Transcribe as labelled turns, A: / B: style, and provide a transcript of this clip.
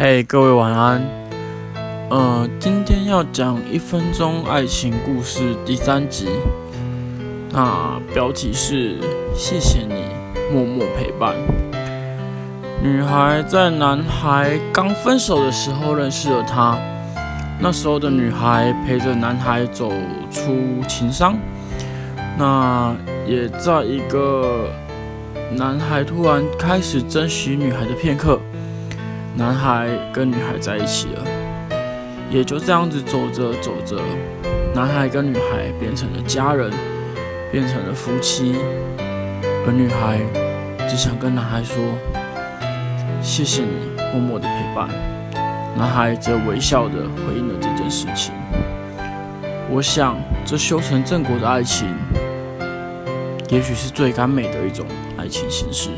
A: 嘿，各位晚安。呃，今天要讲一分钟爱情故事第三集。那标题是“谢谢你默默陪伴”。女孩在男孩刚分手的时候认识了他。那时候的女孩陪着男孩走出情伤。那也在一个男孩突然开始珍惜女孩的片刻。男孩跟女孩在一起了，也就这样子走着走着，男孩跟女孩变成了家人，变成了夫妻，而女孩只想跟男孩说：“谢谢你默默的陪伴。”男孩则微笑的回应了这件事情。我想，这修成正果的爱情，也许是最甘美的一种爱情形式。